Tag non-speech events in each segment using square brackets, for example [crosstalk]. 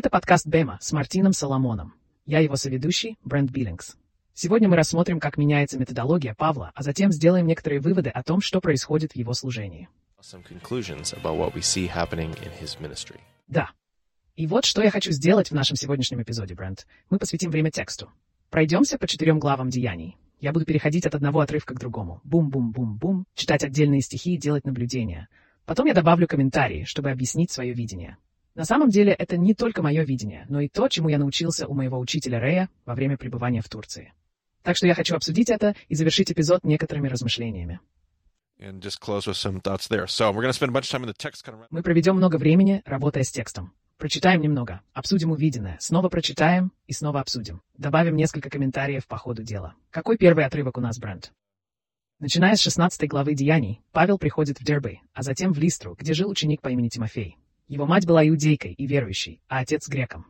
Это подкаст Бема с Мартином Соломоном. Я его соведущий, Брент Биллингс. Сегодня мы рассмотрим, как меняется методология Павла, а затем сделаем некоторые выводы о том, что происходит в его служении. Да. И вот что я хочу сделать в нашем сегодняшнем эпизоде, Брент. Мы посвятим время тексту. Пройдемся по четырем главам деяний. Я буду переходить от одного отрывка к другому. Бум-бум-бум-бум, читать отдельные стихи и делать наблюдения. Потом я добавлю комментарии, чтобы объяснить свое видение. На самом деле это не только мое видение, но и то, чему я научился у моего учителя Рея во время пребывания в Турции. Так что я хочу обсудить это и завершить эпизод некоторыми размышлениями. Мы проведем много времени, работая с текстом. Прочитаем немного, обсудим увиденное, снова прочитаем и снова обсудим. Добавим несколько комментариев по ходу дела. Какой первый отрывок у нас, Брент? Начиная с 16 главы Деяний, Павел приходит в Дербы, а затем в Листру, где жил ученик по имени Тимофей. Его мать была иудейкой и верующей, а отец греком.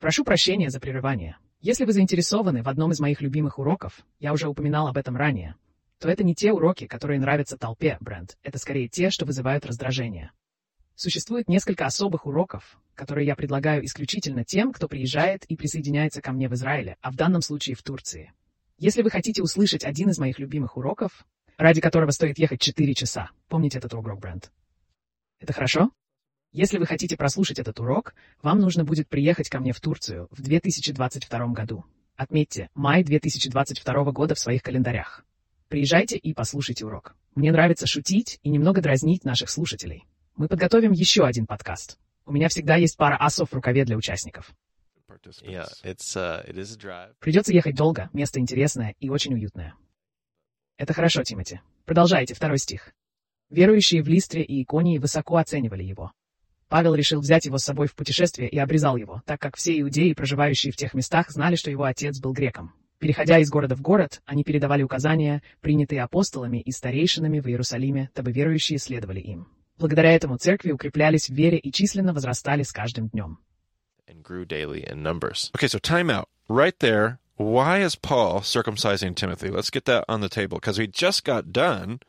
Прошу прощения за прерывание. Если вы заинтересованы в одном из моих любимых уроков, я уже упоминал об этом ранее, то это не те уроки, которые нравятся толпе, Брент. Это скорее те, что вызывают раздражение. Существует несколько особых уроков, которые я предлагаю исключительно тем, кто приезжает и присоединяется ко мне в Израиле, а в данном случае в Турции. Если вы хотите услышать один из моих любимых уроков, ради которого стоит ехать 4 часа. Помните этот урок, Брент? Это хорошо? Если вы хотите прослушать этот урок, вам нужно будет приехать ко мне в Турцию в 2022 году. Отметьте май 2022 года в своих календарях. Приезжайте и послушайте урок. Мне нравится шутить и немного дразнить наших слушателей. Мы подготовим еще один подкаст. У меня всегда есть пара асов в рукаве для участников. Yeah, uh, Придется ехать долго, место интересное и очень уютное. Это хорошо, Тимати. Продолжайте, второй стих. Верующие в Листре и Иконии высоко оценивали его. Павел решил взять его с собой в путешествие и обрезал его, так как все иудеи, проживающие в тех местах, знали, что его отец был греком. Переходя из города в город, они передавали указания, принятые апостолами и старейшинами в Иерусалиме, дабы верующие следовали им. Благодаря этому церкви укреплялись в вере и численно возрастали с каждым днем. Okay, so time out. Right there, Why is Paul circumcising Timothy? Let's get that on the table, because we just got done.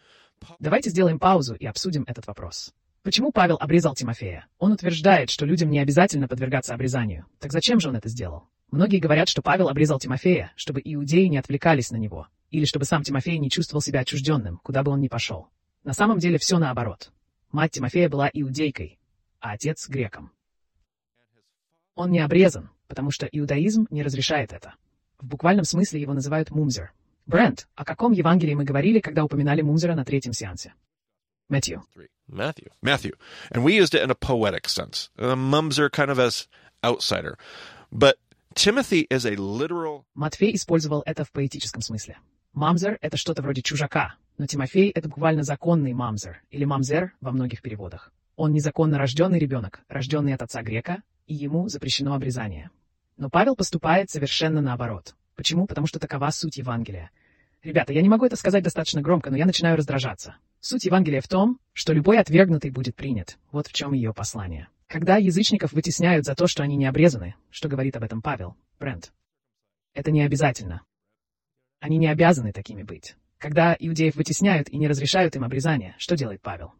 Давайте сделаем паузу и обсудим этот вопрос. Почему Павел обрезал Тимофея? Он утверждает, что людям не обязательно подвергаться обрезанию. Так зачем же он это сделал? Многие говорят, что Павел обрезал Тимофея, чтобы иудеи не отвлекались на него, или чтобы сам Тимофей не чувствовал себя отчужденным, куда бы он ни пошел. На самом деле все наоборот. Мать Тимофея была иудейкой, а отец — греком. Он не обрезан, потому что иудаизм не разрешает это. В буквальном смысле его называют мумзер. Брент, о каком Евангелии мы говорили, когда упоминали мумзера на третьем сеансе? Matthew. Matthew. Matthew. And we used it in a poetic sense. Uh, mumser kind of as outsider. But Timothy is a literal... Матфей использовал это в поэтическом смысле. Мамзер — это что-то вроде чужака, но Тимофей — это буквально законный мамзер, или мамзер во многих переводах. Он незаконно рожденный ребенок, рожденный от отца грека, и ему запрещено обрезание. Но Павел поступает совершенно наоборот. Почему? Потому что такова суть Евангелия. Ребята, я не могу это сказать достаточно громко, но я начинаю раздражаться. Суть Евангелия в том, что любой отвергнутый будет принят. Вот в чем ее послание. Когда язычников вытесняют за то, что они не обрезаны, что говорит об этом Павел, Брент, это не обязательно. Они не обязаны такими быть. Когда иудеев вытесняют и не разрешают им обрезание, что делает Павел?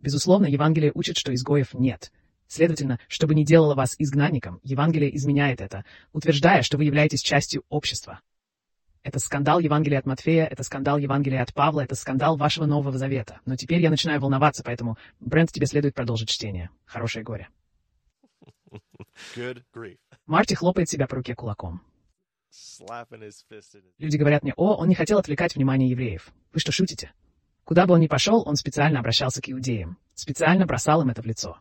Безусловно, Евангелие учит, что изгоев нет. Следовательно, чтобы не делало вас изгнанником, Евангелие изменяет это, утверждая, что вы являетесь частью общества. Это скандал Евангелия от Матфея, это скандал Евангелия от Павла, это скандал вашего Нового Завета. Но теперь я начинаю волноваться, поэтому, Брент, тебе следует продолжить чтение. Хорошее горе. Марти хлопает себя по руке кулаком. Люди говорят мне, о, он не хотел отвлекать внимание евреев. Вы что, шутите? Куда бы он ни пошел, он специально обращался к иудеям. Специально бросал им это в лицо.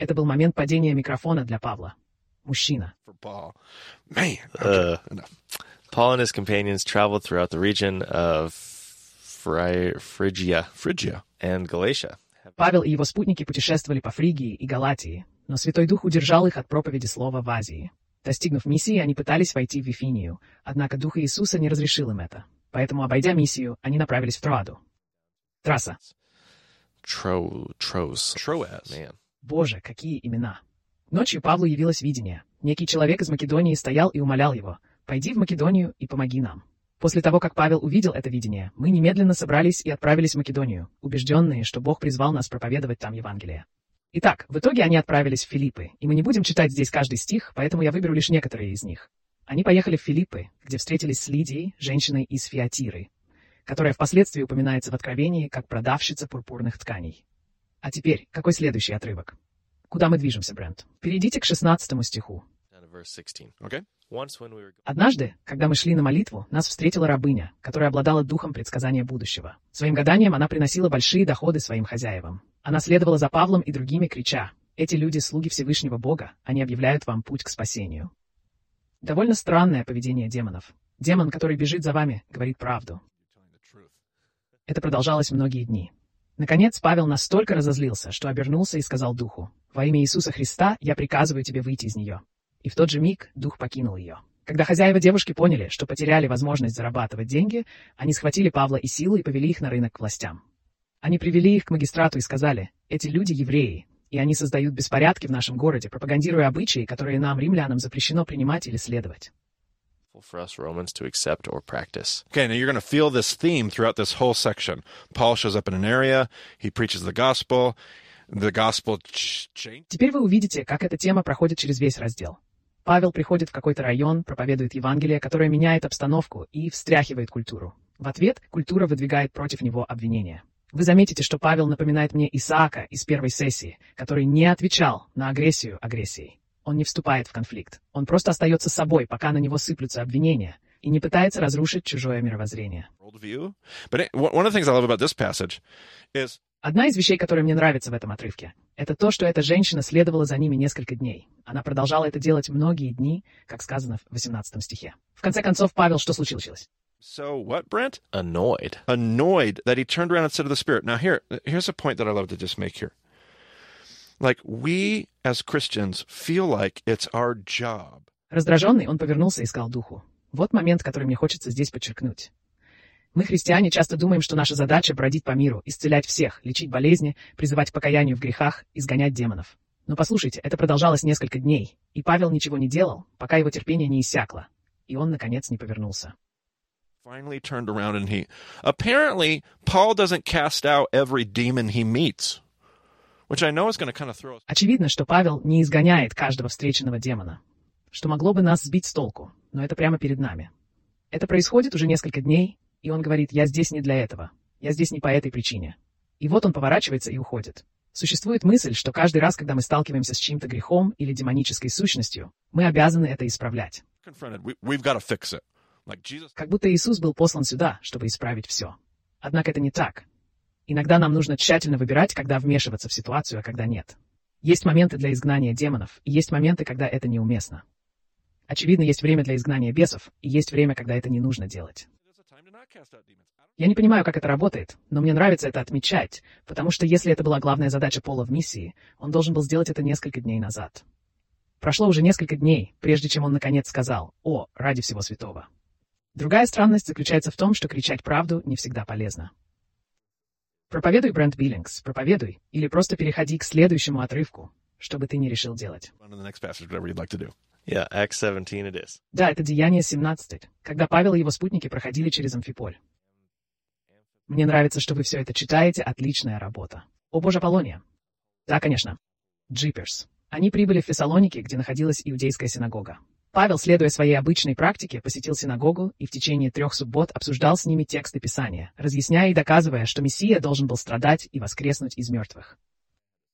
Это был момент падения микрофона для Павла. Мужчина. Uh, Paul and his companions traveled throughout the region of Phry Phrygia, Phrygia and Galatia. Павел и его спутники путешествовали по Фригии и Галатии, но Святой Дух удержал их от проповеди слова в Азии. Достигнув миссии, они пытались войти в Вифинию, однако Дух Иисуса не разрешил им это. Поэтому, обойдя миссию, они направились в Троаду. Трасса. Tro, Tros. Troas. Man. Боже, какие имена! Ночью Павлу явилось видение. Некий человек из Македонии стоял и умолял его, «Пойди в Македонию и помоги нам». После того, как Павел увидел это видение, мы немедленно собрались и отправились в Македонию, убежденные, что Бог призвал нас проповедовать там Евангелие. Итак, в итоге они отправились в Филиппы, и мы не будем читать здесь каждый стих, поэтому я выберу лишь некоторые из них. Они поехали в Филиппы, где встретились с Лидией, женщиной из Фиатиры, которая впоследствии упоминается в Откровении как продавщица пурпурных тканей. А теперь, какой следующий отрывок? Куда мы движемся, Брент? Перейдите к 16 стиху. Down to verse 16. Okay? Once when we were Однажды, когда мы шли на молитву, нас встретила рабыня, которая обладала духом предсказания будущего. Своим гаданием она приносила большие доходы своим хозяевам. Она следовала за Павлом и другими, крича, «Эти люди — слуги Всевышнего Бога, они объявляют вам путь к спасению». Довольно странное поведение демонов. Демон, который бежит за вами, говорит правду. Это продолжалось многие дни. Наконец Павел настолько разозлился, что обернулся и сказал духу, «Во имя Иисуса Христа я приказываю тебе выйти из нее». И в тот же миг дух покинул ее. Когда хозяева девушки поняли, что потеряли возможность зарабатывать деньги, они схватили Павла и Силу и повели их на рынок к властям. Они привели их к магистрату и сказали, «Эти люди евреи, и они создают беспорядки в нашем городе, пропагандируя обычаи, которые нам, римлянам, запрещено принимать или следовать». For us Romans to accept or practice. Okay, now you're going to feel this theme throughout this whole section. Paul shows up in an area, he preaches the gospel, the gospel ch- change. Теперь вы увидите, как эта тема проходит через весь раздел. Павел приходит в какой-то район, проповедует Евангелие, которое меняет обстановку и встряхивает культуру. В ответ культура выдвигает против него обвинения. Вы заметите, что Павел напоминает мне Исаака из первой сессии, который не отвечал на агрессию агрессией. Он не вступает в конфликт. Он просто остается собой, пока на него сыплются обвинения, и не пытается разрушить чужое мировоззрение. Одна из вещей, которая мне нравится в этом отрывке, это то, что эта женщина следовала за ними несколько дней. Она продолжала это делать многие дни, как сказано в 18 стихе. В конце концов, Павел, что случилось? so what, Brent? Annoyed. Annoyed that he turned around and said to the Spirit. Now, here, here's a point that I love to just make here. Like, we as Christians feel like it's our job Раздраженный, он повернулся и сказал духу. Вот момент, который мне хочется здесь подчеркнуть. Мы, христиане, часто думаем, что наша задача бродить по миру, исцелять всех, лечить болезни, призывать к покаянию в грехах, изгонять демонов. Но послушайте, это продолжалось несколько дней, и Павел ничего не делал, пока его терпение не иссякло, и он, наконец, не повернулся. finally turned around and he apparently Paul doesn't cast out every demon he meets, Очевидно, что Павел не изгоняет каждого встреченного демона, что могло бы нас сбить с толку, но это прямо перед нами. Это происходит уже несколько дней, и он говорит, я здесь не для этого, я здесь не по этой причине. И вот он поворачивается и уходит. Существует мысль, что каждый раз, когда мы сталкиваемся с чьим-то грехом или демонической сущностью, мы обязаны это исправлять. Как будто Иисус был послан сюда, чтобы исправить все. Однако это не так. Иногда нам нужно тщательно выбирать, когда вмешиваться в ситуацию, а когда нет. Есть моменты для изгнания демонов, и есть моменты, когда это неуместно. Очевидно, есть время для изгнания бесов, и есть время, когда это не нужно делать. Я не понимаю, как это работает, но мне нравится это отмечать, потому что если это была главная задача Пола в миссии, он должен был сделать это несколько дней назад. Прошло уже несколько дней, прежде чем он наконец сказал «О, ради всего святого». Другая странность заключается в том, что кричать правду не всегда полезно. Проповедуй, Брент Биллингс, проповедуй, или просто переходи к следующему отрывку, что бы ты ни решил делать. Yeah, Acts 17 it is. Да, это Деяние 17, когда Павел и его спутники проходили через Амфиполь. Мне нравится, что вы все это читаете, отличная работа. О боже, Аполлония. Да, конечно. Джиперс. Они прибыли в Фессалоники, где находилась иудейская синагога. Павел, следуя своей обычной практике, посетил синагогу и в течение трех суббот обсуждал с ними тексты Писания, разъясняя и доказывая, что Мессия должен был страдать и воскреснуть из мертвых.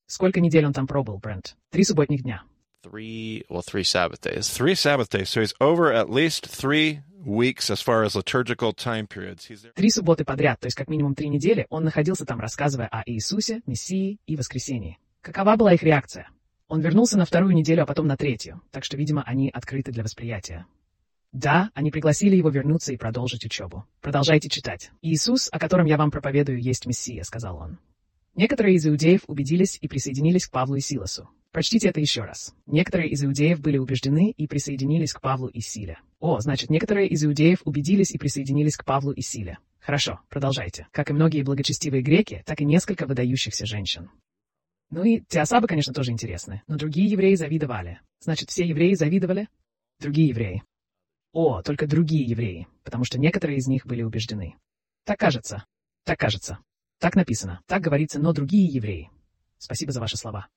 Сколько недель он там пробыл, Брент? Три субботних дня. Three, well, three Sabbath days. Three Sabbath days, so he's over at least three weeks as far as liturgical time periods. He's there. Три субботы подряд, то есть как минимум три недели, он находился там, рассказывая о Иисусе, Мессии и воскресении. Какова была их реакция? Он вернулся на вторую неделю, а потом на третью, так что, видимо, они открыты для восприятия. Да, они пригласили его вернуться и продолжить учебу. Продолжайте читать. «Иисус, о котором я вам проповедую, есть Мессия», — сказал он. Некоторые из иудеев убедились и присоединились к Павлу и Силасу. Прочтите это еще раз. Некоторые из иудеев были убеждены и присоединились к Павлу и Силе. О, значит, некоторые из иудеев убедились и присоединились к Павлу и Силе. Хорошо, продолжайте. Как и многие благочестивые греки, так и несколько выдающихся женщин. Ну и те особы, конечно, тоже интересны. Но другие евреи завидовали. Значит, все евреи завидовали? Другие евреи. О, только другие евреи, потому что некоторые из них были убеждены. Так кажется. Так кажется. Так написано. Так говорится, но другие евреи. Спасибо за ваши слова.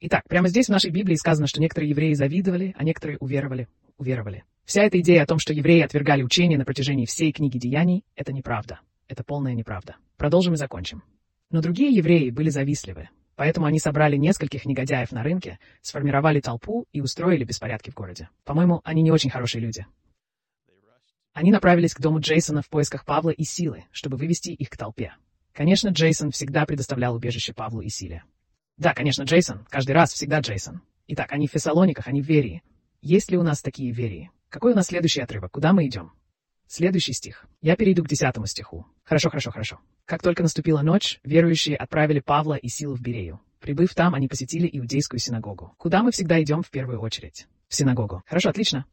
Итак, прямо здесь в нашей Библии сказано, что некоторые евреи завидовали, а некоторые уверовали. Уверовали. Вся эта идея о том, что евреи отвергали учение на протяжении всей книги Деяний, это неправда. Это полная неправда. Продолжим и закончим. Но другие евреи были завистливы, поэтому они собрали нескольких негодяев на рынке, сформировали толпу и устроили беспорядки в городе. По-моему, они не очень хорошие люди. Они направились к дому Джейсона в поисках Павла и Силы, чтобы вывести их к толпе. Конечно, Джейсон всегда предоставлял убежище Павлу и Силе. Да, конечно, Джейсон. Каждый раз всегда Джейсон. Итак, они в Фессалониках, они в Верии. Есть ли у нас такие Верии? Какой у нас следующий отрывок? Куда мы идем? Следующий стих. Я перейду к десятому стиху. Хорошо, хорошо, хорошо. Как только наступила ночь, верующие отправили Павла и Силу в Берею. Прибыв там, они посетили иудейскую синагогу. Куда мы всегда идем в первую очередь? В синагогу. Хорошо, отлично.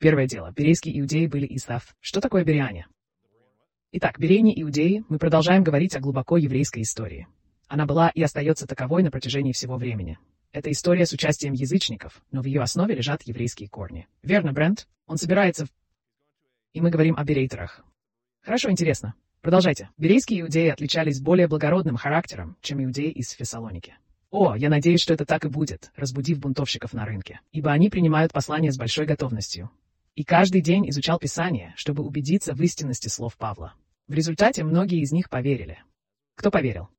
Первое дело. Берейские иудеи были из Сав. Что такое бериане? Итак, берейни иудеи, мы продолжаем говорить о глубоко еврейской истории. Она была и остается таковой на протяжении всего времени. Это история с участием язычников, но в ее основе лежат еврейские корни. Верно, Брент? Он собирается в... И мы говорим о берейтерах. Хорошо, интересно. Продолжайте. Берейские иудеи отличались более благородным характером, чем иудеи из Фессалоники. О, я надеюсь, что это так и будет, разбудив бунтовщиков на рынке, ибо они принимают послание с большой готовностью, и каждый день изучал Писание, чтобы убедиться в истинности слов Павла. В результате многие из них поверили. Кто поверил?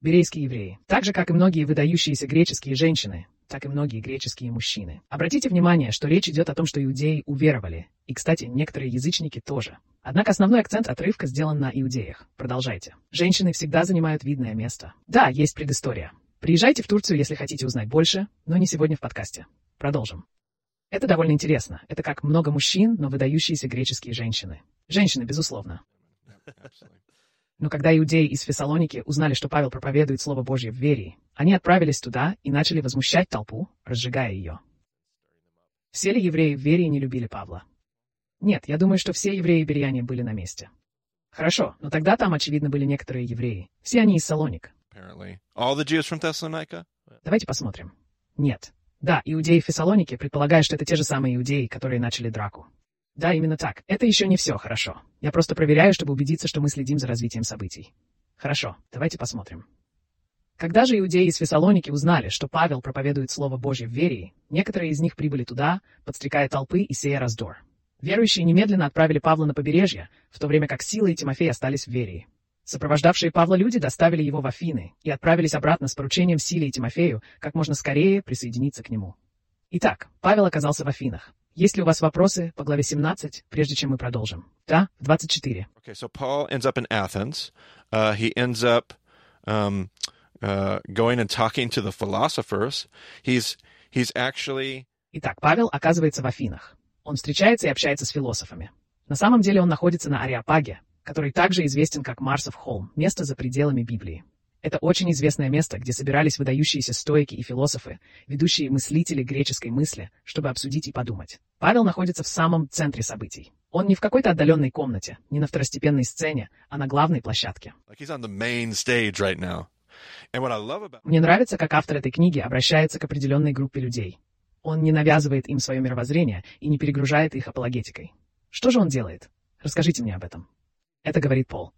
Берейские евреи. Так же, как и многие выдающиеся греческие женщины, так и многие греческие мужчины. Обратите внимание, что речь идет о том, что иудеи уверовали. И, кстати, некоторые язычники тоже. Однако основной акцент отрывка сделан на иудеях. Продолжайте. Женщины всегда занимают видное место. Да, есть предыстория. Приезжайте в Турцию, если хотите узнать больше, но не сегодня в подкасте. Продолжим. Это довольно интересно. Это как много мужчин, но выдающиеся греческие женщины. Женщины, безусловно. Но когда иудеи из Фессалоники узнали, что Павел проповедует Слово Божье в Верии, они отправились туда и начали возмущать толпу, разжигая ее. Все ли евреи в Верии не любили Павла? Нет, я думаю, что все евреи Берияне были на месте. Хорошо, но тогда там, очевидно, были некоторые евреи. Все они из Салоник. Давайте посмотрим. Нет, да, иудеи в Фессалонике предполагают, что это те же самые иудеи, которые начали драку. Да, именно так. Это еще не все хорошо. Я просто проверяю, чтобы убедиться, что мы следим за развитием событий. Хорошо, давайте посмотрим. Когда же иудеи из Фессалоники узнали, что Павел проповедует Слово Божье в Верии, некоторые из них прибыли туда, подстрекая толпы и сея раздор. Верующие немедленно отправили Павла на побережье, в то время как Сила и Тимофей остались в Верии. Сопровождавшие Павла люди доставили его в Афины и отправились обратно с поручением Силе и Тимофею как можно скорее присоединиться к нему. Итак, Павел оказался в Афинах. Есть ли у вас вопросы по главе 17, прежде чем мы продолжим? Да, 24. Okay, so Paul ends up in Athens. Uh, he ends up um, uh, going and talking to the philosophers. He's, he's actually... Итак, Павел оказывается в Афинах. Он встречается и общается с философами. На самом деле он находится на Ариапаге, который также известен как Марсов холм, место за пределами Библии. Это очень известное место, где собирались выдающиеся стоики и философы, ведущие мыслители греческой мысли, чтобы обсудить и подумать. Павел находится в самом центре событий. Он не в какой-то отдаленной комнате, не на второстепенной сцене, а на главной площадке. Мне нравится, как автор этой книги обращается к определенной группе людей. Он не навязывает им свое мировоззрение и не перегружает их апологетикой. Что же он делает? Расскажите мне об этом. Это говорит Пол.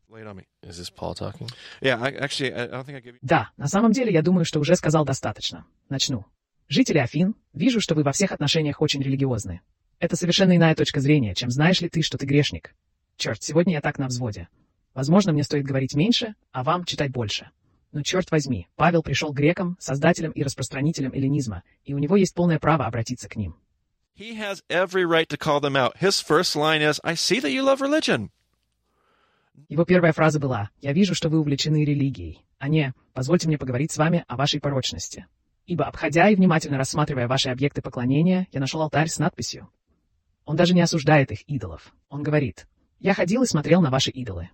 Да, на самом деле я думаю, что уже сказал достаточно. Начну. Жители Афин, вижу, что вы во всех отношениях очень религиозны. Это совершенно иная точка зрения, чем знаешь ли ты, что ты грешник. Черт, сегодня я так на взводе. Возможно, мне стоит говорить меньше, а вам читать больше. Но черт возьми, Павел пришел к грекам, создателям и распространителям эллинизма, и у него есть полное право обратиться к ним. He has every right to call them out. His first line is, I see that you love religion. Его первая фраза была «Я вижу, что вы увлечены религией», а не «Позвольте мне поговорить с вами о вашей порочности». Ибо, обходя и внимательно рассматривая ваши объекты поклонения, я нашел алтарь с надписью. Он даже не осуждает их идолов. Он говорит, «Я ходил и смотрел на ваши идолы.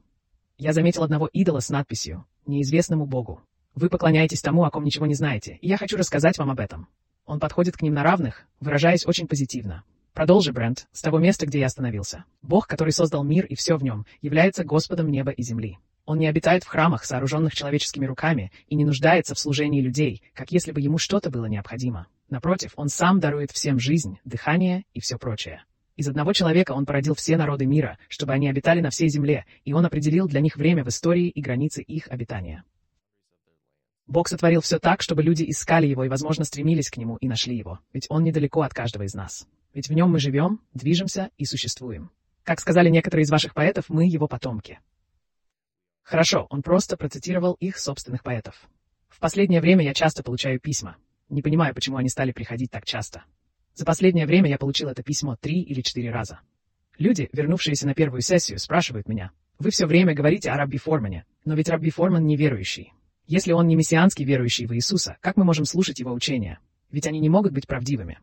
Я заметил одного идола с надписью «Неизвестному Богу». Вы поклоняетесь тому, о ком ничего не знаете, и я хочу рассказать вам об этом. Он подходит к ним на равных, выражаясь очень позитивно. Продолжи, Брент, с того места, где я остановился. Бог, который создал мир и все в нем, является Господом неба и земли. Он не обитает в храмах, сооруженных человеческими руками, и не нуждается в служении людей, как если бы ему что-то было необходимо. Напротив, он сам дарует всем жизнь, дыхание и все прочее. Из одного человека он породил все народы мира, чтобы они обитали на всей земле, и он определил для них время в истории и границы их обитания. Бог сотворил все так, чтобы люди искали его и, возможно, стремились к нему и нашли его, ведь он недалеко от каждого из нас. Ведь в нем мы живем, движемся и существуем. Как сказали некоторые из ваших поэтов, мы его потомки. Хорошо, он просто процитировал их собственных поэтов. В последнее время я часто получаю письма. Не понимаю, почему они стали приходить так часто. За последнее время я получил это письмо три или четыре раза. Люди, вернувшиеся на первую сессию, спрашивают меня, «Вы все время говорите о Рабби Формане, но ведь Рабби Форман неверующий. Если он не мессианский верующий в Иисуса, как мы можем слушать его учения? Ведь они не могут быть правдивыми».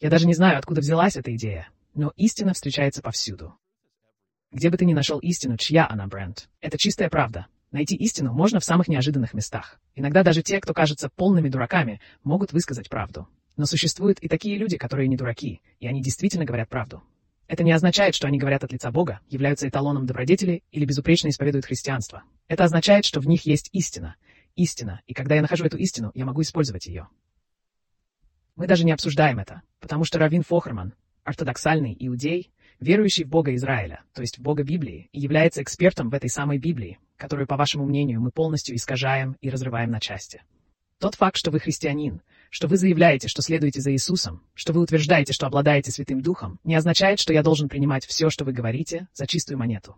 Я даже не знаю, откуда взялась эта идея, но истина встречается повсюду. Где бы ты ни нашел истину, чья она, Брент, это чистая правда, Найти истину можно в самых неожиданных местах. Иногда даже те, кто кажется полными дураками, могут высказать правду. Но существуют и такие люди, которые не дураки, и они действительно говорят правду. Это не означает, что они говорят от лица Бога, являются эталоном добродетели или безупречно исповедуют христианство. Это означает, что в них есть истина. Истина, и когда я нахожу эту истину, я могу использовать ее. Мы даже не обсуждаем это, потому что Равин Фохерман, ортодоксальный иудей, верующий в Бога Израиля, то есть в Бога Библии, и является экспертом в этой самой Библии, которую, по вашему мнению, мы полностью искажаем и разрываем на части. Тот факт, что вы христианин, что вы заявляете, что следуете за Иисусом, что вы утверждаете, что обладаете Святым Духом, не означает, что я должен принимать все, что вы говорите, за чистую монету.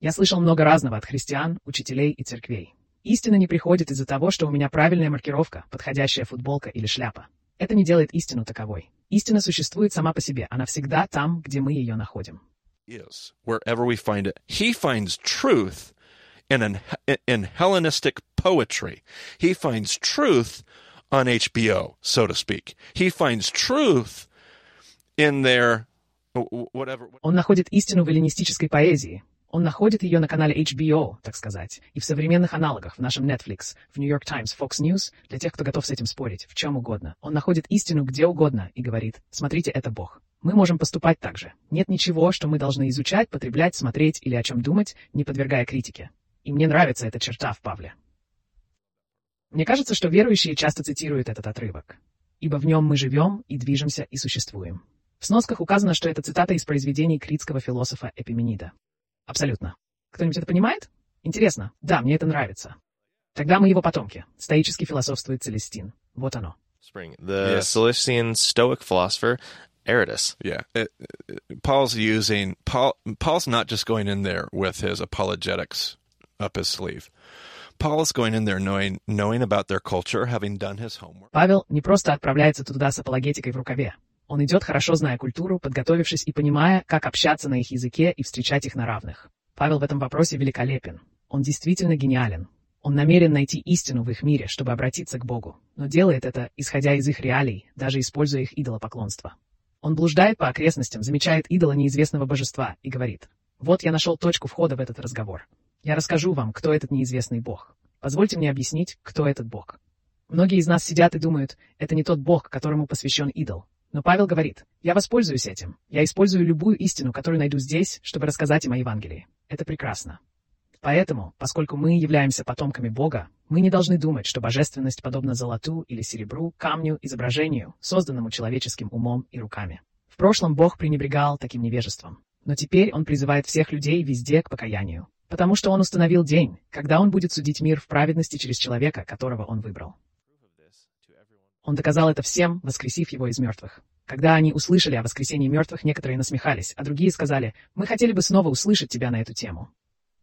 Я слышал много разного от христиан, учителей и церквей. Истина не приходит из-за того, что у меня правильная маркировка, подходящая футболка или шляпа. Это не делает истину таковой. Истина существует сама по себе. Она всегда там, где мы ее находим. Is wherever we find it. He finds truth in an in Hellenistic poetry. He finds truth on HBO, so to speak. He finds truth in their whatever. Он находит истину в эллинистической поэзии, он находит ее на канале HBO, так сказать, и в современных аналогах, в нашем Netflix, в New York Times, Fox News, для тех, кто готов с этим спорить, в чем угодно. Он находит истину где угодно и говорит, смотрите, это Бог. Мы можем поступать так же. Нет ничего, что мы должны изучать, потреблять, смотреть или о чем думать, не подвергая критике. И мне нравится эта черта в Павле. Мне кажется, что верующие часто цитируют этот отрывок. «Ибо в нем мы живем и движемся и существуем». В сносках указано, что это цитата из произведений критского философа Эпименида. Абсолютно. Кто-нибудь это понимает? Интересно. Да, мне это нравится. Тогда мы его потомки. Стоически философствует Целестин. Вот оно. Spring. The yes. Cilician Stoic philosopher Aratus. Yeah, it, it, Paul's using Paul. Paul's not just going in there with his apologetics up his sleeve. Paul's going in there knowing knowing about their culture, having done his homework. Павел не просто отправляется туда с апологетикой в рукаве. Он идет, хорошо зная культуру, подготовившись и понимая, как общаться на их языке и встречать их на равных. Павел в этом вопросе великолепен. Он действительно гениален. Он намерен найти истину в их мире, чтобы обратиться к Богу, но делает это, исходя из их реалий, даже используя их идолопоклонство. Он блуждает по окрестностям, замечает идола неизвестного божества и говорит, «Вот я нашел точку входа в этот разговор. Я расскажу вам, кто этот неизвестный Бог. Позвольте мне объяснить, кто этот Бог». Многие из нас сидят и думают, это не тот Бог, которому посвящен идол. Но Павел говорит, я воспользуюсь этим. Я использую любую истину, которую найду здесь, чтобы рассказать им о Евангелии. Это прекрасно. Поэтому, поскольку мы являемся потомками Бога, мы не должны думать, что божественность подобна золоту или серебру, камню, изображению, созданному человеческим умом и руками. В прошлом Бог пренебрегал таким невежеством. Но теперь Он призывает всех людей везде к покаянию. Потому что Он установил день, когда Он будет судить мир в праведности через человека, которого Он выбрал. Он доказал это всем, воскресив его из мертвых. Когда они услышали о воскресении мертвых, некоторые насмехались, а другие сказали, «Мы хотели бы снова услышать тебя на эту тему».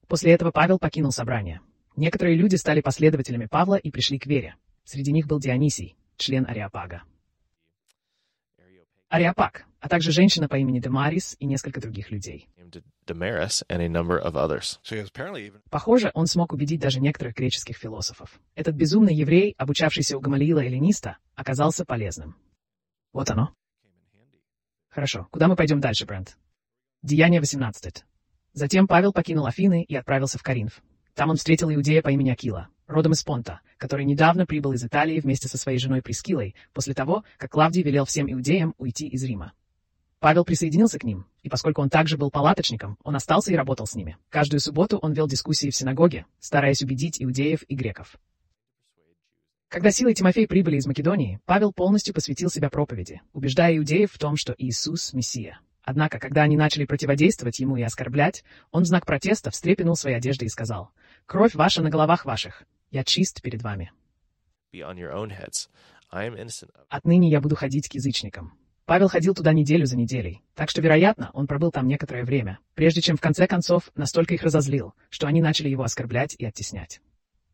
После этого Павел покинул собрание. Некоторые люди стали последователями Павла и пришли к вере. Среди них был Дионисий, член Ариапага. Ариапаг, а также женщина по имени Демарис и несколько других людей. Похоже, он смог убедить даже некоторых греческих философов. Этот безумный еврей, обучавшийся у Гамалиила эллиниста, оказался полезным. Вот оно. Хорошо, куда мы пойдем дальше, Брент? Деяние 18. Затем Павел покинул Афины и отправился в Каринф. Там он встретил иудея по имени Акила, родом из Понта, который недавно прибыл из Италии вместе со своей женой Прескилой, после того, как Клавдий велел всем иудеям уйти из Рима. Павел присоединился к ним, и поскольку он также был палаточником, он остался и работал с ними. Каждую субботу он вел дискуссии в синагоге, стараясь убедить иудеев и греков. Когда Сила и Тимофей прибыли из Македонии, Павел полностью посвятил себя проповеди, убеждая иудеев в том, что Иисус — Мессия. Однако, когда они начали противодействовать ему и оскорблять, он в знак протеста встрепенул свои одежды и сказал, «Кровь ваша на головах ваших, я чист перед вами. Отныне я буду ходить к язычникам». Павел ходил туда неделю за неделей, так что, вероятно, он пробыл там некоторое время, прежде чем в конце концов настолько их разозлил, что они начали его оскорблять и оттеснять.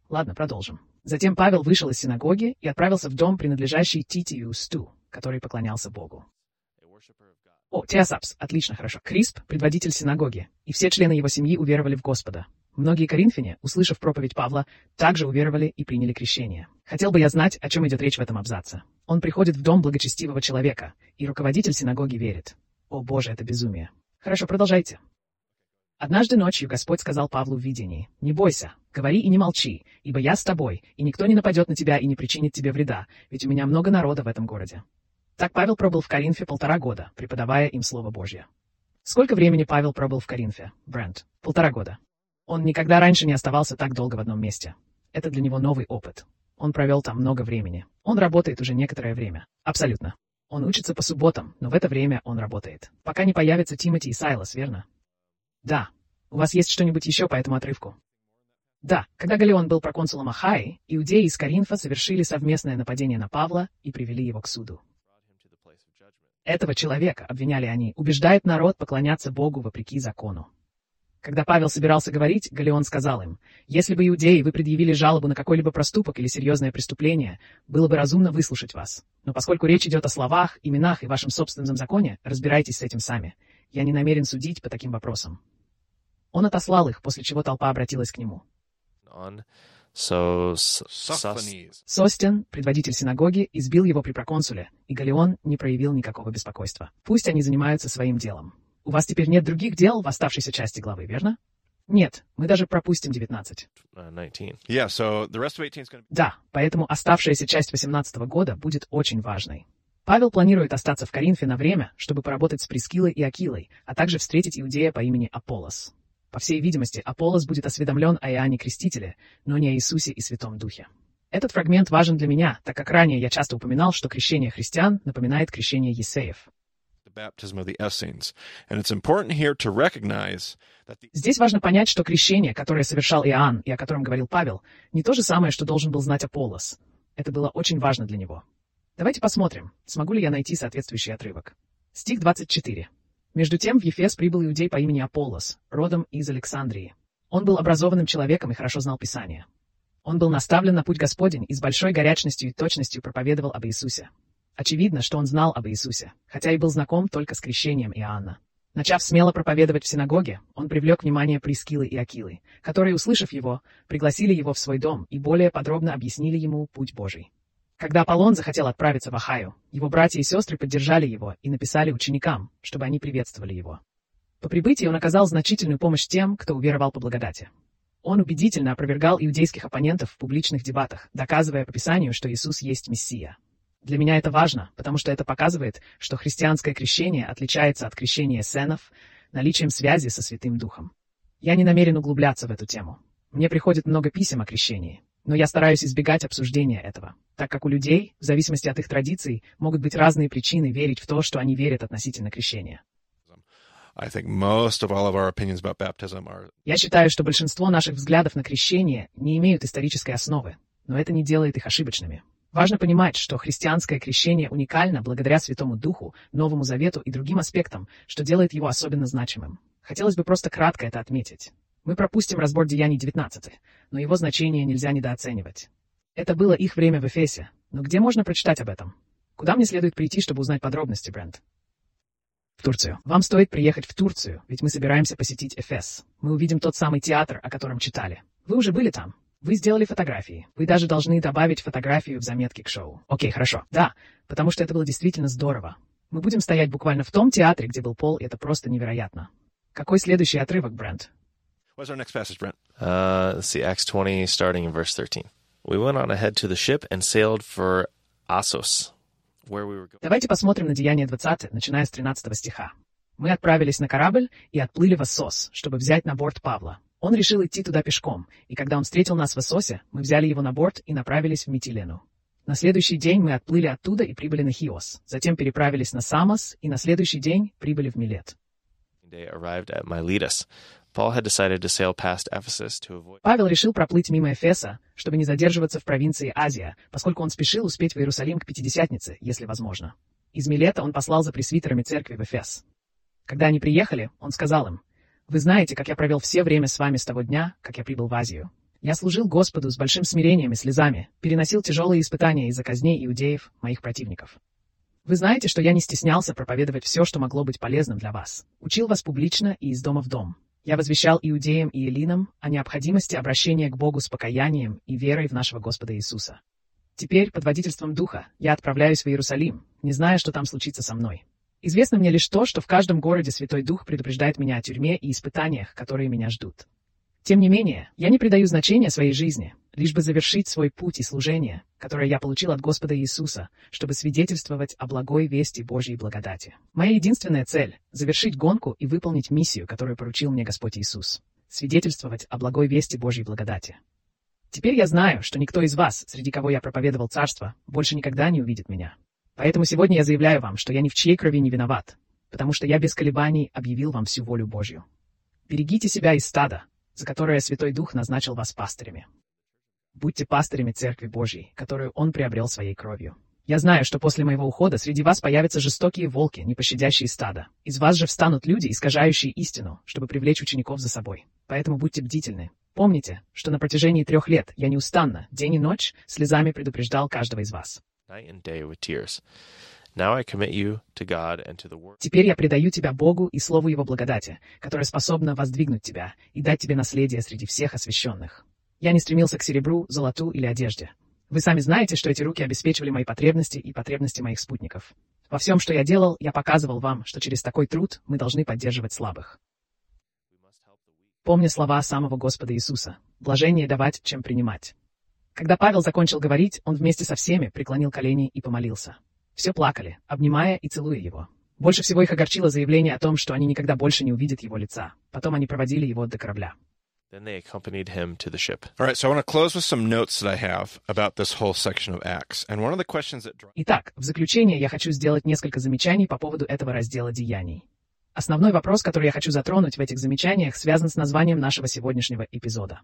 Ладно, продолжим. Затем Павел вышел из синагоги и отправился в дом, принадлежащий Титию Сту, который поклонялся Богу. О, Теосапс, отлично, хорошо. Крисп — предводитель синагоги, и все члены его семьи уверовали в Господа. Многие коринфяне, услышав проповедь Павла, также уверовали и приняли крещение. Хотел бы я знать, о чем идет речь в этом абзаце. Он приходит в дом благочестивого человека, и руководитель синагоги верит. О боже, это безумие. Хорошо, продолжайте. Однажды ночью Господь сказал Павлу в видении, «Не бойся, говори и не молчи, ибо я с тобой, и никто не нападет на тебя и не причинит тебе вреда, ведь у меня много народа в этом городе». Так Павел пробыл в Коринфе полтора года, преподавая им Слово Божье. Сколько времени Павел пробыл в Коринфе, Брент? Полтора года. Он никогда раньше не оставался так долго в одном месте. Это для него новый опыт. Он провел там много времени. Он работает уже некоторое время. Абсолютно. Он учится по субботам, но в это время он работает. Пока не появятся Тимоти и Сайлас, верно? Да. У вас есть что-нибудь еще по этому отрывку? Да, когда Галеон был проконсулом Ахаи, иудеи из Коринфа совершили совместное нападение на Павла и привели его к суду. Этого человека, обвиняли они, убеждает народ поклоняться Богу вопреки закону. Когда Павел собирался говорить, Галеон сказал им, «Если бы иудеи вы предъявили жалобу на какой-либо проступок или серьезное преступление, было бы разумно выслушать вас. Но поскольку речь идет о словах, именах и вашем собственном законе, разбирайтесь с этим сами. Я не намерен судить по таким вопросам». Он отослал их, после чего толпа обратилась к нему. So. Состен, предводитель синагоги, избил его при проконсуле, и Галеон не проявил никакого беспокойства. Пусть они занимаются своим делом. У вас теперь нет других дел в оставшейся части главы, верно? Нет, мы даже пропустим 19. uh, 19. Yeah, so the rest of 18 is going to Да, поэтому оставшаяся часть 18 года будет очень важной. Павел планирует остаться в Коринфе на время, чтобы поработать с Прескилой и Акилой, а также встретить иудея по имени Аполлос. По всей видимости, Аполлос будет осведомлен о Иоанне Крестителе, но не о Иисусе и Святом Духе. Этот фрагмент важен для меня, так как ранее я часто упоминал, что крещение христиан напоминает крещение Есеев. Здесь важно понять, что крещение, которое совершал Иоанн и о котором говорил Павел, не то же самое, что должен был знать Аполлос. Это было очень важно для него. Давайте посмотрим, смогу ли я найти соответствующий отрывок. Стих 24. Между тем в Ефес прибыл иудей по имени Аполлос, родом из Александрии. Он был образованным человеком и хорошо знал Писание. Он был наставлен на путь Господень и с большой горячностью и точностью проповедовал об Иисусе. Очевидно, что он знал об Иисусе, хотя и был знаком только с крещением Иоанна. Начав смело проповедовать в синагоге, он привлек внимание Прискилы и Акилы, которые, услышав его, пригласили его в свой дом и более подробно объяснили ему путь Божий. Когда Аполлон захотел отправиться в Ахаю, его братья и сестры поддержали его и написали ученикам, чтобы они приветствовали его. По прибытии он оказал значительную помощь тем, кто уверовал по благодати. Он убедительно опровергал иудейских оппонентов в публичных дебатах, доказывая по Писанию, что Иисус есть Мессия. Для меня это важно, потому что это показывает, что христианское крещение отличается от крещения эссенов наличием связи со Святым Духом. Я не намерен углубляться в эту тему. Мне приходит много писем о крещении, но я стараюсь избегать обсуждения этого, так как у людей, в зависимости от их традиций, могут быть разные причины верить в то, что они верят относительно крещения. Я считаю, что большинство наших взглядов на крещение не имеют исторической основы, но это не делает их ошибочными. Важно понимать, что христианское крещение уникально благодаря Святому Духу, Новому Завету и другим аспектам, что делает его особенно значимым. Хотелось бы просто кратко это отметить. Мы пропустим разбор Деяний 19, но его значение нельзя недооценивать. Это было их время в Эфесе, но где можно прочитать об этом? Куда мне следует прийти, чтобы узнать подробности, Брент? В Турцию. Вам стоит приехать в Турцию, ведь мы собираемся посетить Эфес. Мы увидим тот самый театр, о котором читали. Вы уже были там? Вы сделали фотографии. Вы даже должны добавить фотографию в заметки к шоу. Окей, хорошо. Да, потому что это было действительно здорово. Мы будем стоять буквально в том театре, где был Пол, и это просто невероятно. Какой следующий отрывок, Брент? What's our next passage, Brent? Uh, let's see, Acts 20, starting in verse 13. We went on ahead to the ship and sailed for Assos, where we were going. Давайте посмотрим на Деяние 20, начиная с 13 стиха. Мы отправились на корабль и отплыли в Ассос, чтобы взять на борт Павла. Он решил идти туда пешком, и когда он встретил нас в Эсосе, мы взяли его на борт и направились в Митилену. На следующий день мы отплыли оттуда и прибыли на Хиос, затем переправились на Самос и на следующий день прибыли в Милет. Павел решил проплыть мимо Эфеса, чтобы не задерживаться в провинции Азия, поскольку он спешил успеть в Иерусалим к Пятидесятнице, если возможно. Из Милета он послал за пресвитерами церкви в Эфес. Когда они приехали, он сказал им, «Вы знаете, как я провел все время с вами с того дня, как я прибыл в Азию. Я служил Господу с большим смирением и слезами, переносил тяжелые испытания из-за казней иудеев, моих противников. Вы знаете, что я не стеснялся проповедовать все, что могло быть полезным для вас. Учил вас публично и из дома в дом. Я возвещал иудеям и элинам о необходимости обращения к Богу с покаянием и верой в нашего Господа Иисуса. Теперь, под водительством Духа, я отправляюсь в Иерусалим, не зная, что там случится со мной. Известно мне лишь то, что в каждом городе Святой Дух предупреждает меня о тюрьме и испытаниях, которые меня ждут. Тем не менее, я не придаю значения своей жизни, лишь бы завершить свой путь и служение, которое я получил от Господа Иисуса, чтобы свидетельствовать о благой вести Божьей благодати. Моя единственная цель — завершить гонку и выполнить миссию, которую поручил мне Господь Иисус. Свидетельствовать о благой вести Божьей благодати. Теперь я знаю, что никто из вас, среди кого я проповедовал царство, больше никогда не увидит меня. Поэтому сегодня я заявляю вам, что я ни в чьей крови не виноват, потому что я без колебаний объявил вам всю волю Божью. Берегите себя из стада, за которое Святой Дух назначил вас пастырями. Будьте пастырями Церкви Божьей, которую Он приобрел своей кровью. Я знаю, что после моего ухода среди вас появятся жестокие волки, не пощадящие стада. Из вас же встанут люди, искажающие истину, чтобы привлечь учеников за собой. Поэтому будьте бдительны. Помните, что на протяжении трех лет я неустанно, день и ночь, слезами предупреждал каждого из вас. Теперь я предаю тебя Богу и Слову Его благодати, которое способно воздвигнуть тебя и дать тебе наследие среди всех освященных. Я не стремился к серебру, золоту или одежде. Вы сами знаете, что эти руки обеспечивали мои потребности и потребности моих спутников. Во всем, что я делал, я показывал вам, что через такой труд мы должны поддерживать слабых. Помня слова самого Господа Иисуса, блажение давать, чем принимать. Когда Павел закончил говорить, он вместе со всеми преклонил колени и помолился. Все плакали, обнимая и целуя его. Больше всего их огорчило заявление о том, что они никогда больше не увидят его лица. Потом они проводили его до корабля. Then they accompanied him to the ship. All right, so I want to close with some notes that I have about this whole section of Acts. And one of the questions that Итак, в заключение я хочу сделать несколько замечаний по поводу этого раздела деяний. Основной вопрос, который я хочу затронуть в этих замечаниях, связан с названием нашего сегодняшнего эпизода.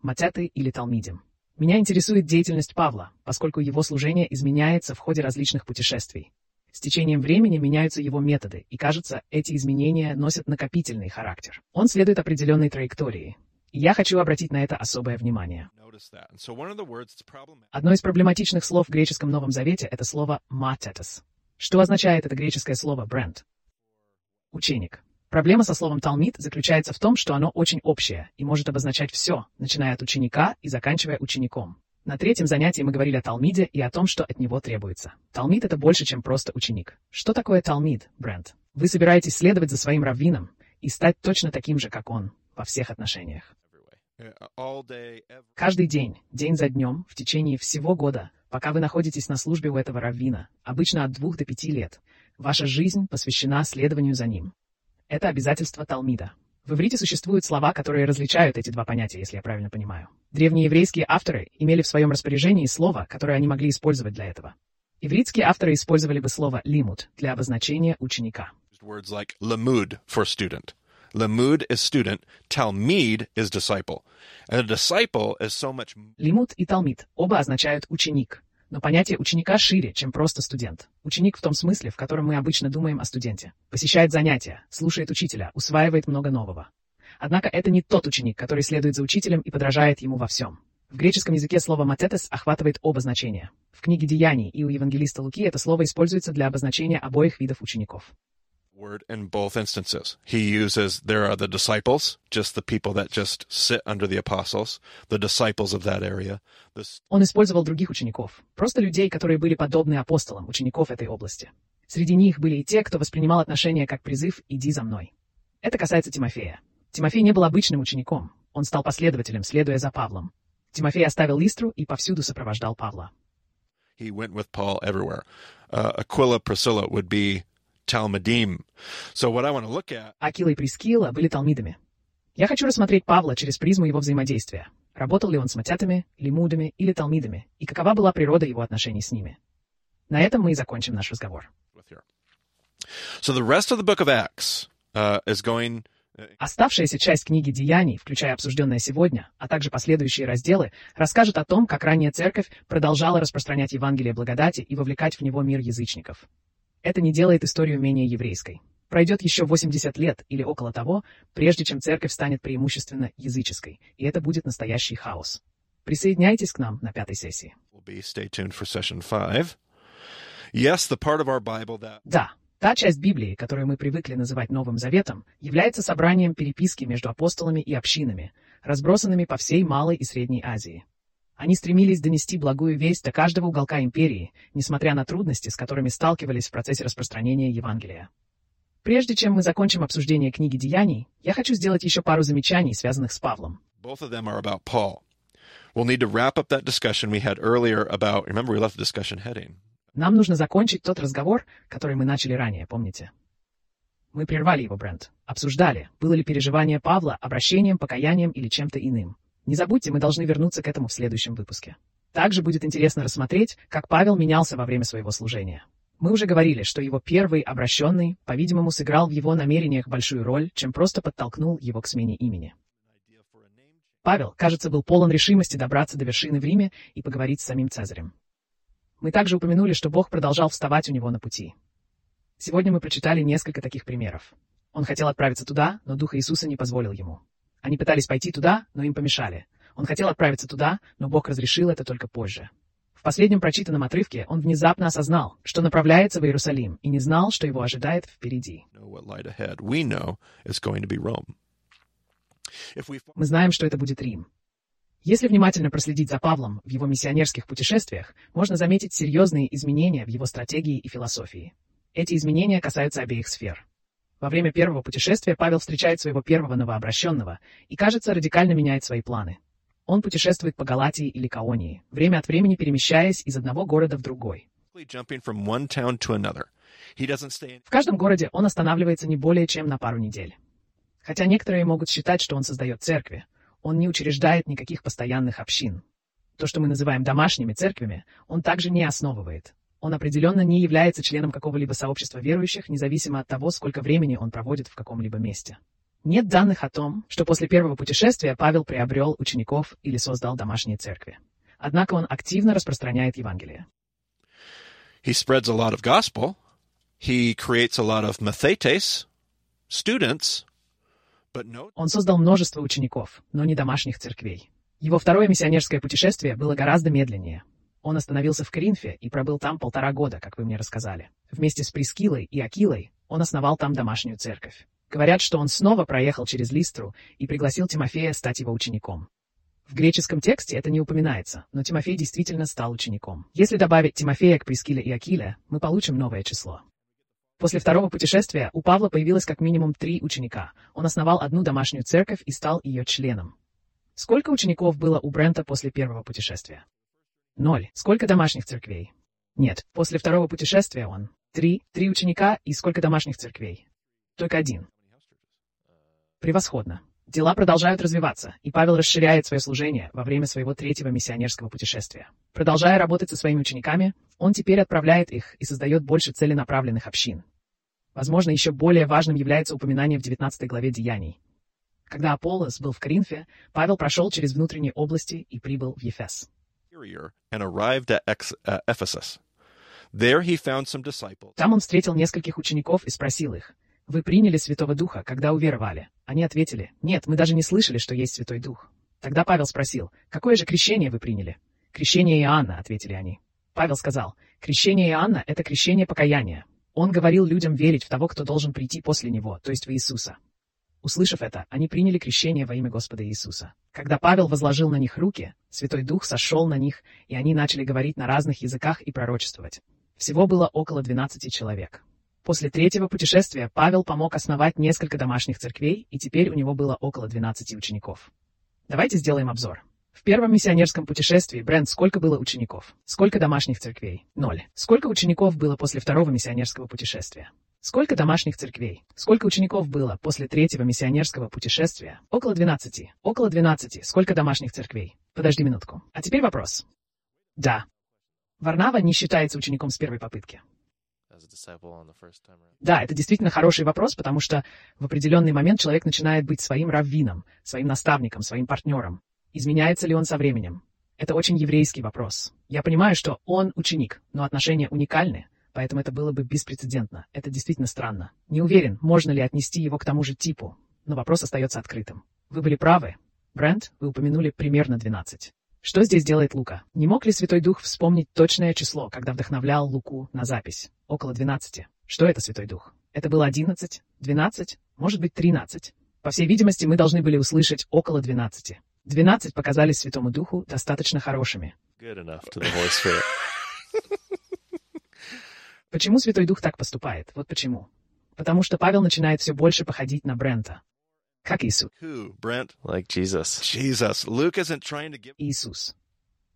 Матяты или Талмидим. Меня интересует деятельность Павла, поскольку его служение изменяется в ходе различных путешествий. С течением времени меняются его методы, и, кажется, эти изменения носят накопительный характер. Он следует определенной траектории. И я хочу обратить на это особое внимание. Одно из проблематичных слов в греческом Новом Завете — это слово «матетес». Что означает это греческое слово «бренд»? Ученик. Проблема со словом «талмид» заключается в том, что оно очень общее и может обозначать все, начиная от ученика и заканчивая учеником. На третьем занятии мы говорили о Талмиде и о том, что от него требуется. Талмид — это больше, чем просто ученик. Что такое Талмид, Брент? Вы собираетесь следовать за своим раввином и стать точно таким же, как он, во всех отношениях. Каждый день, день за днем, в течение всего года, пока вы находитесь на службе у этого раввина, обычно от двух до пяти лет, ваша жизнь посвящена следованию за ним. Это обязательство Талмида. В иврите существуют слова, которые различают эти два понятия, если я правильно понимаю. Древние еврейские авторы имели в своем распоряжении слово, которое они могли использовать для этого. Ивритские авторы использовали бы слово «лимут» для обозначения ученика. words like lamud for student. Lamud is student, Talmud is disciple. And a disciple is so much Лимут и Талмид оба означают «ученик». Но понятие ученика шире, чем просто студент. Ученик в том смысле, в котором мы обычно думаем о студенте. Посещает занятия, слушает учителя, усваивает много нового. Однако это не тот ученик, который следует за учителем и подражает ему во всем. В греческом языке слово «матетес» охватывает оба значения. В книге «Деяний» и у евангелиста Луки это слово используется для обозначения обоих видов учеников. Word in both instances. He uses there are the disciples, just the people that just sit under the apostles, the disciples of that area. The s- Он использовал других учеников, просто людей, которые были подобны апостолам, учеников этой области. Среди них были и те, кто воспринимал отношения как призыв «иди за мной». Это касается Тимофея. Тимофей не был обычным учеником, он стал последователем, следуя за Павлом. Тимофей оставил Листру и повсюду сопровождал Павла. he went with Paul everywhere. Uh, Aquila, Priscilla would be Talmudim. So what I want to look at Акила и Прискила были талмидами. Я хочу рассмотреть Павла через призму его взаимодействия. Работал ли он с матятами, лимудами или талмидами, и какова была природа его отношений с ними. На этом мы и закончим наш разговор. So the rest of the book of Acts uh, is going Оставшаяся часть книги «Деяний», включая обсужденное сегодня, а также последующие разделы, расскажет о том, как ранняя церковь продолжала распространять Евангелие благодати и вовлекать в него мир язычников. Это не делает историю менее еврейской. Пройдет еще 80 лет или около того, прежде чем церковь станет преимущественно языческой, и это будет настоящий хаос. Присоединяйтесь к нам на пятой сессии. Да, Та часть Библии, которую мы привыкли называть Новым Заветом, является собранием переписки между апостолами и общинами, разбросанными по всей Малой и Средней Азии. Они стремились донести благую весть до каждого уголка империи, несмотря на трудности, с которыми сталкивались в процессе распространения Евангелия. Прежде чем мы закончим обсуждение книги Деяний, я хочу сделать еще пару замечаний, связанных с Павлом. We'll about, remember. Нам нужно закончить тот разговор, который мы начали ранее, помните? Мы прервали его, Брент. Обсуждали, было ли переживание Павла обращением, покаянием или чем-то иным. Не забудьте, мы должны вернуться к этому в следующем выпуске. Также будет интересно рассмотреть, как Павел менялся во время своего служения. Мы уже говорили, что его первый обращенный, по-видимому, сыграл в его намерениях большую роль, чем просто подтолкнул его к смене имени. Павел, кажется, был полон решимости добраться до вершины в Риме и поговорить с самим Цезарем. Мы также упомянули, что Бог продолжал вставать у него на пути. Сегодня мы прочитали несколько таких примеров. Он хотел отправиться туда, но Дух Иисуса не позволил ему. Они пытались пойти туда, но им помешали. Он хотел отправиться туда, но Бог разрешил это только позже. В последнем прочитанном отрывке он внезапно осознал, что направляется в Иерусалим и не знал, что его ожидает впереди. Мы знаем, что это будет Рим. Если внимательно проследить за Павлом в его миссионерских путешествиях, можно заметить серьезные изменения в его стратегии и философии. Эти изменения касаются обеих сфер. Во время первого путешествия Павел встречает своего первого новообращенного и, кажется, радикально меняет свои планы. Он путешествует по Галатии или Каонии, время от времени перемещаясь из одного города в другой. В каждом городе он останавливается не более чем на пару недель. Хотя некоторые могут считать, что он создает церкви, он не учреждает никаких постоянных общин. То, что мы называем домашними церквями, он также не основывает. Он определенно не является членом какого-либо сообщества верующих, независимо от того, сколько времени он проводит в каком-либо месте. Нет данных о том, что после первого путешествия Павел приобрел учеников или создал домашние церкви. Однако он активно распространяет Евангелие. He spreads a lot of gospel. He creates a lot of mathetes, students, он создал множество учеников, но не домашних церквей. Его второе миссионерское путешествие было гораздо медленнее. Он остановился в Коринфе и пробыл там полтора года, как вы мне рассказали. Вместе с Прескилой и Акилой он основал там домашнюю церковь. Говорят, что он снова проехал через Листру и пригласил Тимофея стать его учеником. В греческом тексте это не упоминается, но Тимофей действительно стал учеником. Если добавить Тимофея к Прескиле и Акиле, мы получим новое число. После второго путешествия у Павла появилось как минимум три ученика. Он основал одну домашнюю церковь и стал ее членом. Сколько учеников было у Брента после первого путешествия? Ноль. Сколько домашних церквей? Нет. После второго путешествия он. Три. Три ученика и сколько домашних церквей? Только один. Превосходно. Дела продолжают развиваться, и Павел расширяет свое служение во время своего третьего миссионерского путешествия. Продолжая работать со своими учениками, он теперь отправляет их и создает больше целенаправленных общин. Возможно, еще более важным является упоминание в 19 главе Деяний. Когда Аполлос был в Коринфе, Павел прошел через внутренние области и прибыл в Ефес. Там он встретил нескольких учеников и спросил их, «Вы приняли Святого Духа, когда уверовали?» Они ответили, «Нет, мы даже не слышали, что есть Святой Дух». Тогда Павел спросил, «Какое же крещение вы приняли?» «Крещение Иоанна», — ответили они. Павел сказал, «Крещение Иоанна — это крещение покаяния, он говорил людям верить в того, кто должен прийти после него, то есть в Иисуса. Услышав это, они приняли крещение во имя Господа Иисуса. Когда Павел возложил на них руки, Святой Дух сошел на них, и они начали говорить на разных языках и пророчествовать. Всего было около 12 человек. После третьего путешествия Павел помог основать несколько домашних церквей, и теперь у него было около 12 учеников. Давайте сделаем обзор. В первом миссионерском путешествии Брент сколько было учеников? Сколько домашних церквей? Ноль. Сколько учеников было после второго миссионерского путешествия? Сколько домашних церквей? Сколько учеников было после третьего миссионерского путешествия? Около 12. Около 12. Сколько домашних церквей? Подожди минутку. А теперь вопрос. Да. Варнава не считается учеником с первой попытки. Да, это действительно хороший вопрос, потому что в определенный момент человек начинает быть своим раввином, своим наставником, своим партнером. Изменяется ли он со временем? Это очень еврейский вопрос. Я понимаю, что он ученик, но отношения уникальны, поэтому это было бы беспрецедентно. Это действительно странно. Не уверен, можно ли отнести его к тому же типу, но вопрос остается открытым. Вы были правы. Брент, вы упомянули примерно 12. Что здесь делает Лука? Не мог ли Святой Дух вспомнить точное число, когда вдохновлял Луку на запись? Около 12. Что это Святой Дух? Это было 11, 12, может быть 13. По всей видимости, мы должны были услышать около 12. 12 показались Святому Духу достаточно хорошими. Good enough to the Holy Spirit. [laughs] Почему Святой Дух так поступает? Вот почему. Потому что Павел начинает все больше походить на Брента. Как Иисус. Who, Brent? Like Jesus. Jesus. Luke isn't trying to give. Иисус.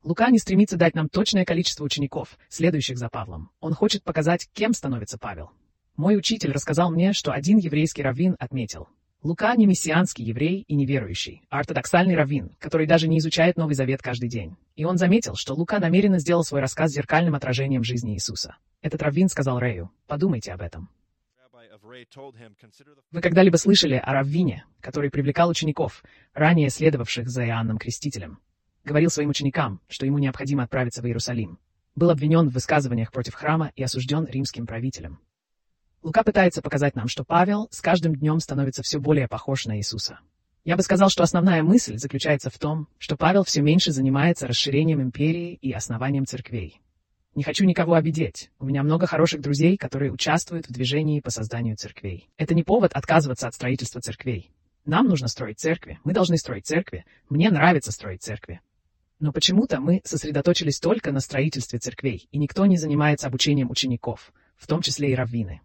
Лука не стремится дать нам точное количество учеников, следующих за Павлом. Он хочет показать, кем становится Павел. Мой учитель рассказал мне, что один еврейский раввин отметил. Лука не мессианский еврей и неверующий, а ортодоксальный раввин, который даже не изучает Новый Завет каждый день. И он заметил, что Лука намеренно сделал свой рассказ зеркальным отражением жизни Иисуса. Этот раввин сказал Рэю, подумайте об этом. Вы когда-либо слышали о раввине, который привлекал учеников, ранее следовавших за Иоанном Крестителем? Говорил своим ученикам, что ему необходимо отправиться в Иерусалим. Был обвинен в высказываниях против храма и осужден римским правителем. Лука пытается показать нам, что Павел с каждым днем становится все более похож на Иисуса. Я бы сказал, что основная мысль заключается в том, что Павел все меньше занимается расширением империи и основанием церквей. Не хочу никого обидеть. У меня много хороших друзей, которые участвуют в движении по созданию церквей. Это не повод отказываться от строительства церквей. Нам нужно строить церкви, мы должны строить церкви, мне нравится строить церкви. Но почему-то мы сосредоточились только на строительстве церквей, и никто не занимается обучением учеников, в том числе и раввины.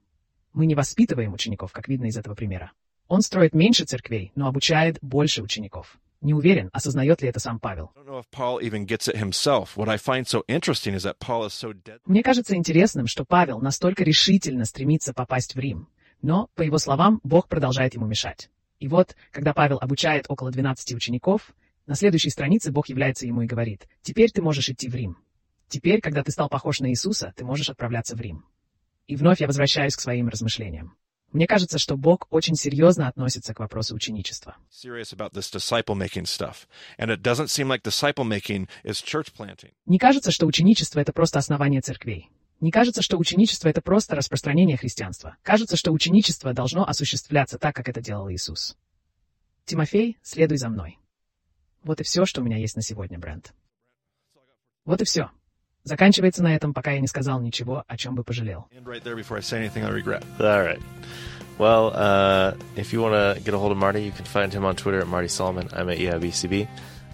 Мы не воспитываем учеников, как видно из этого примера. Он строит меньше церквей, но обучает больше учеников. Не уверен, осознает ли это сам Павел. Мне кажется интересным, что Павел настолько решительно стремится попасть в Рим. Но, по его словам, Бог продолжает ему мешать. И вот, когда Павел обучает около 12 учеников, на следующей странице Бог является ему и говорит, «Теперь ты можешь идти в Рим. Теперь, когда ты стал похож на Иисуса, ты можешь отправляться в Рим». И вновь я возвращаюсь к своим размышлениям. Мне кажется, что Бог очень серьезно относится к вопросу ученичества. Не кажется, что ученичество — это просто основание церквей. Не кажется, что ученичество — это просто распространение христианства. Кажется, что ученичество должно осуществляться так, как это делал Иисус. Тимофей, следуй за мной. Вот и все, что у меня есть на сегодня, Брент. Вот и все. Заканчивается на этом, пока я не сказал ничего, о чем бы пожалел. Well, uh, if you want to get a hold of Marty, you can find him on Twitter at Marty Solomon. I'm at EIBCB.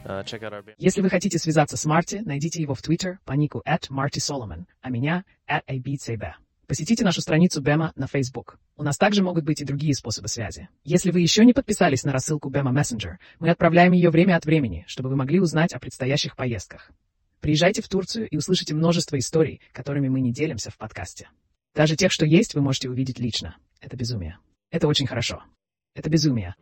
Uh, check out our. Если вы хотите связаться с Марти, найдите его в Twitter по нику at Marty Solomon, а меня at abcb. Посетите нашу страницу Бема на Facebook. У нас также могут быть и другие способы связи. Если вы еще не подписались на рассылку Бема Messenger, мы отправляем ее время от времени, чтобы вы могли узнать о предстоящих поездках. Приезжайте в Турцию и услышите множество историй, которыми мы не делимся в подкасте. Даже тех, что есть, вы можете увидеть лично. Это безумие. Это очень хорошо. Это безумие.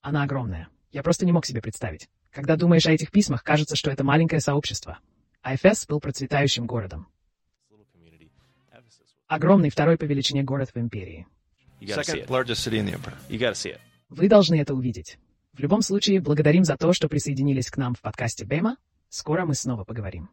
Она огромная. Я просто не мог себе представить. Когда думаешь о этих письмах, кажется, что это маленькое сообщество. А Эфес был процветающим городом. Огромный второй по величине город в империи. Вы должны это увидеть. В любом случае, благодарим за то, что присоединились к нам в подкасте Бема. Скоро мы снова поговорим.